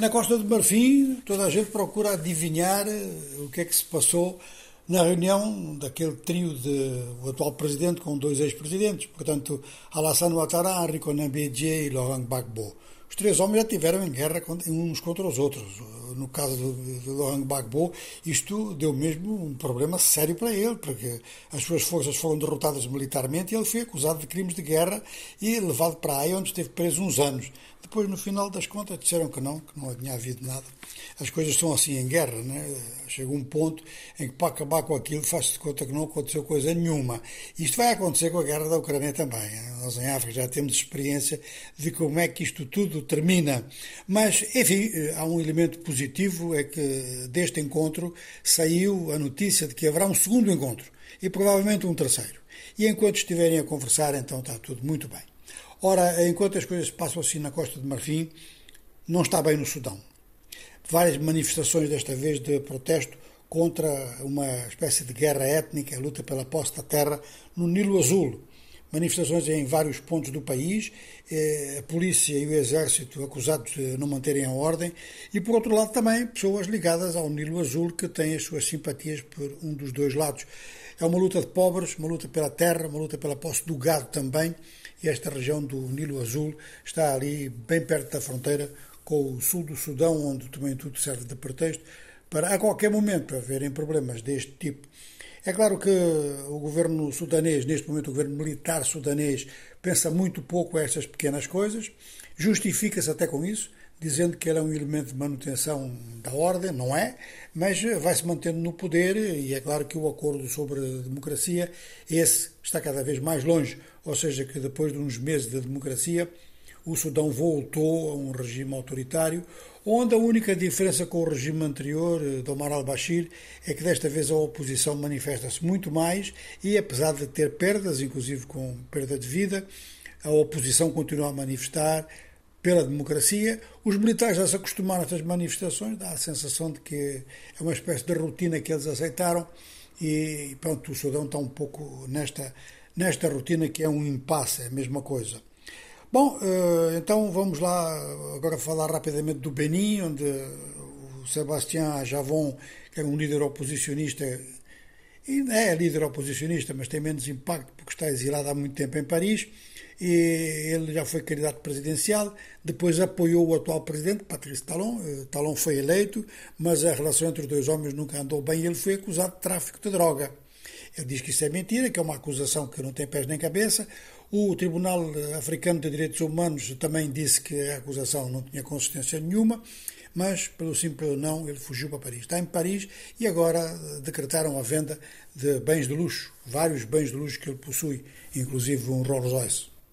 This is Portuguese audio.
Na Costa do Marfim, toda a gente procura adivinhar eh, o que é que se passou na reunião daquele trio de o atual presidente com dois ex-presidentes, portanto, Alassane Ouattara, Henri Nambedje e Laurent Gbagbo. Os três homens já tiveram em guerra uns contra os outros. No caso de Laurent Gbagbo, isto deu mesmo um problema sério para ele, porque as suas forças foram derrotadas militarmente e ele foi acusado de crimes de guerra e levado para aí, onde esteve preso uns anos. Depois, no final das contas, disseram que não, que não tinha havido nada. As coisas são assim em guerra, né? Chega um ponto em que para acabar com aquilo faz-se conta que não aconteceu coisa nenhuma. Isto vai acontecer com a guerra da Ucrânia também. Né? Nós em África já temos experiência de como é que isto tudo termina. Mas, enfim, eh, há um elemento positivo, é que deste encontro saiu a notícia de que haverá um segundo encontro e provavelmente um terceiro. E enquanto estiverem a conversar, então está tudo muito bem. Ora, enquanto as coisas passam assim na Costa de Marfim, não está bem no Sudão. Várias manifestações, desta vez de protesto contra uma espécie de guerra étnica, luta pela posse da terra no Nilo Azul. Manifestações em vários pontos do país, eh, a polícia e o exército acusados de não manterem a ordem, e por outro lado também pessoas ligadas ao Nilo Azul que têm as suas simpatias por um dos dois lados. É uma luta de pobres, uma luta pela terra, uma luta pela posse do gado também, e esta região do Nilo Azul está ali bem perto da fronteira com o sul do Sudão, onde também tudo serve de pretexto para a qualquer momento haverem problemas deste tipo. É claro que o governo sudanês, neste momento o governo militar sudanês, pensa muito pouco a estas pequenas coisas, justifica-se até com isso, dizendo que ele é um elemento de manutenção da ordem, não é, mas vai se mantendo no poder e é claro que o acordo sobre a democracia, esse está cada vez mais longe, ou seja, que depois de uns meses de democracia, o Sudão voltou a um regime autoritário, onde a única diferença com o regime anterior, de Omar al-Bashir, é que desta vez a oposição manifesta-se muito mais e, apesar de ter perdas, inclusive com perda de vida, a oposição continua a manifestar, pela democracia. Os militares já se acostumaram a estas manifestações, dá a sensação de que é uma espécie de rotina que eles aceitaram e pronto, o Sudão está um pouco nesta, nesta rotina que é um impasse, é a mesma coisa. Bom, eh, então vamos lá agora falar rapidamente do Benin, onde o Sebastião Javon, que é um líder oposicionista, ainda é líder oposicionista, mas tem menos impacto porque está exilado há muito tempo em Paris, e ele já foi candidato presidencial, depois apoiou o atual presidente, Patrice Talon. Eh, Talon foi eleito, mas a relação entre os dois homens nunca andou bem e ele foi acusado de tráfico de droga. Ele diz que isso é mentira, que é uma acusação que não tem pés nem cabeça. O Tribunal Africano de Direitos Humanos também disse que a acusação não tinha consistência nenhuma, mas, pelo simples não, ele fugiu para Paris. Está em Paris e agora eh, decretaram a venda de bens de luxo, vários bens de luxo que ele possui, inclusive um Rolls Royce.